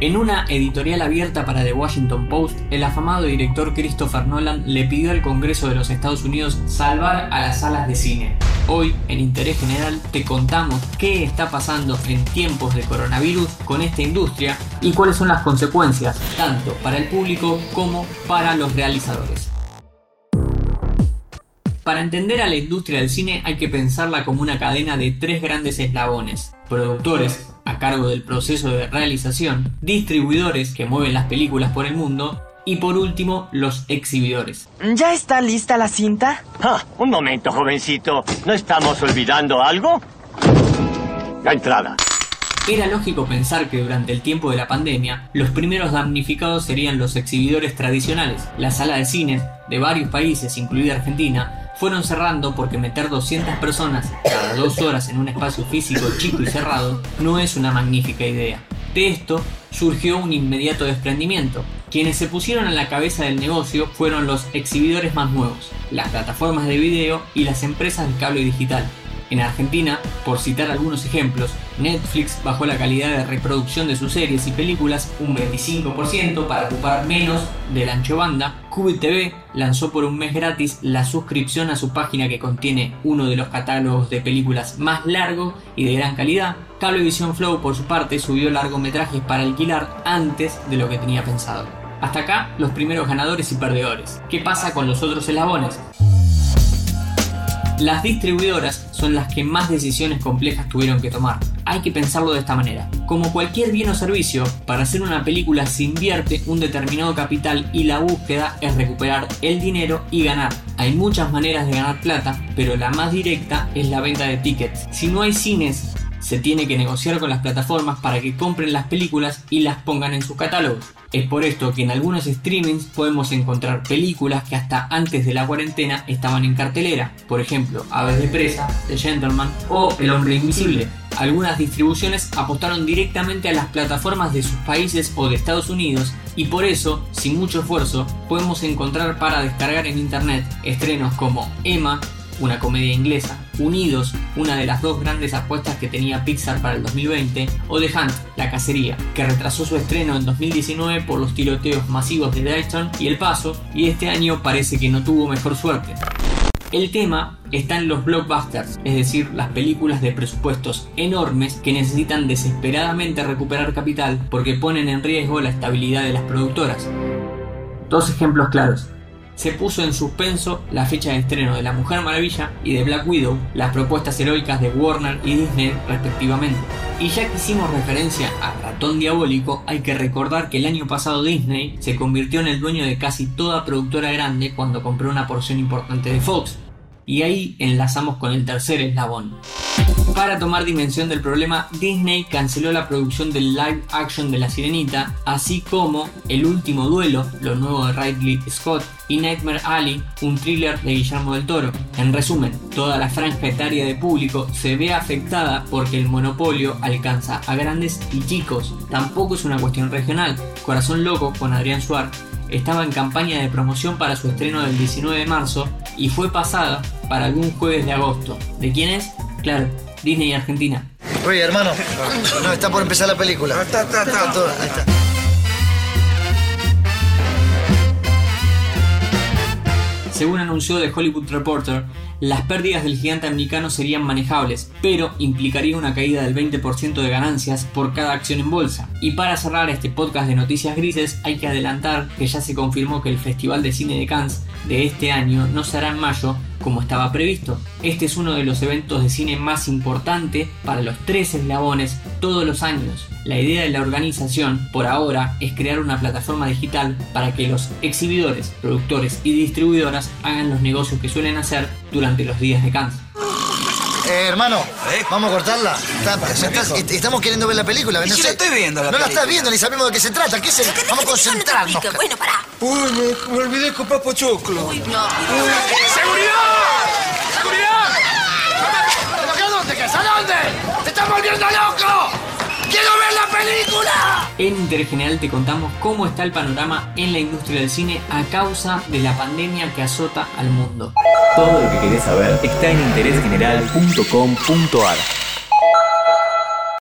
En una editorial abierta para The Washington Post, el afamado director Christopher Nolan le pidió al Congreso de los Estados Unidos salvar a las salas de cine. Hoy, en Interés General, te contamos qué está pasando en tiempos de coronavirus con esta industria y cuáles son las consecuencias, tanto para el público como para los realizadores. Para entender a la industria del cine hay que pensarla como una cadena de tres grandes eslabones. Productores, a cargo del proceso de realización, distribuidores que mueven las películas por el mundo y por último los exhibidores. ¿Ya está lista la cinta? Ah, un momento, jovencito. ¿No estamos olvidando algo? La entrada. Era lógico pensar que durante el tiempo de la pandemia, los primeros damnificados serían los exhibidores tradicionales. La sala de cine de varios países, incluida Argentina, fueron cerrando porque meter 200 personas cada dos horas en un espacio físico chico y cerrado no es una magnífica idea. De esto surgió un inmediato desprendimiento. Quienes se pusieron a la cabeza del negocio fueron los exhibidores más nuevos, las plataformas de video y las empresas de cable digital. En Argentina, por citar algunos ejemplos, Netflix bajó la calidad de reproducción de sus series y películas un 25% para ocupar menos del ancho banda. Cube TV lanzó por un mes gratis la suscripción a su página que contiene uno de los catálogos de películas más largos y de gran calidad. Cablevisión Flow por su parte subió largometrajes para alquilar antes de lo que tenía pensado. Hasta acá los primeros ganadores y perdedores. ¿Qué pasa con los otros eslabones? Las distribuidoras son las que más decisiones complejas tuvieron que tomar. Hay que pensarlo de esta manera. Como cualquier bien o servicio, para hacer una película se invierte un determinado capital y la búsqueda es recuperar el dinero y ganar. Hay muchas maneras de ganar plata, pero la más directa es la venta de tickets. Si no hay cines, se tiene que negociar con las plataformas para que compren las películas y las pongan en sus catálogos. Es por esto que en algunos streamings podemos encontrar películas que hasta antes de la cuarentena estaban en cartelera, por ejemplo, Aves de Presa, The Gentleman o El Hombre Invisible. Algunas distribuciones apostaron directamente a las plataformas de sus países o de Estados Unidos y por eso, sin mucho esfuerzo, podemos encontrar para descargar en internet estrenos como Emma, una comedia inglesa, Unidos, una de las dos grandes apuestas que tenía Pixar para el 2020, o The Hunt, La Cacería, que retrasó su estreno en 2019 por los tiroteos masivos de Dayton y El Paso, y este año parece que no tuvo mejor suerte. El tema está en los blockbusters, es decir, las películas de presupuestos enormes que necesitan desesperadamente recuperar capital porque ponen en riesgo la estabilidad de las productoras. Dos ejemplos claros se puso en suspenso la fecha de estreno de La Mujer Maravilla y de Black Widow, las propuestas heroicas de Warner y Disney respectivamente. Y ya que hicimos referencia a Ratón Diabólico, hay que recordar que el año pasado Disney se convirtió en el dueño de casi toda productora grande cuando compró una porción importante de Fox, y ahí enlazamos con el tercer eslabón. Para tomar dimensión del problema, Disney canceló la producción del live action de La Sirenita, así como El último duelo, lo nuevo de Ridley Scott, y Nightmare Alley, un thriller de Guillermo del Toro. En resumen, toda la franja etaria de público se ve afectada porque el monopolio alcanza a grandes y chicos. Tampoco es una cuestión regional. Corazón Loco con Adrián Suárez estaba en campaña de promoción para su estreno del 19 de marzo y fue pasada para algún jueves de agosto. ¿De quién es? Claro, Disney Argentina. Oye, hermano, no, está por empezar la película. Está, está, está. todo, ahí está. Según anunció The Hollywood Reporter, las pérdidas del gigante americano serían manejables, pero implicaría una caída del 20% de ganancias por cada acción en bolsa. Y para cerrar este podcast de noticias grises, hay que adelantar que ya se confirmó que el Festival de Cine de Cannes de este año no será en mayo como estaba previsto. Este es uno de los eventos de cine más importante para los tres eslabones todos los años. La idea de la organización, por ahora, es crear una plataforma digital para que los exhibidores, productores y distribuidoras hagan los negocios que suelen hacer durante los días de Cannes. Eh, hermano, vamos a cortarla. estamos queriendo ver la película. no la estoy viendo la No la estás viendo, ni sabemos de qué se trata. ¿Qué se... Vamos a concentrarnos. Bueno, pará. Uy, me, me olvidé comprar pochoclo. Uy, no. ¡Seguridad! ¿Pero a dónde? ¿Qué? ¿A dónde? ¡Te estás volviendo loco! ¡Quiero ver la película! En Interés General te contamos cómo está el panorama en la industria del cine a causa de la pandemia que azota al mundo. Todo lo que querés saber está en interésgeneral.com.ar.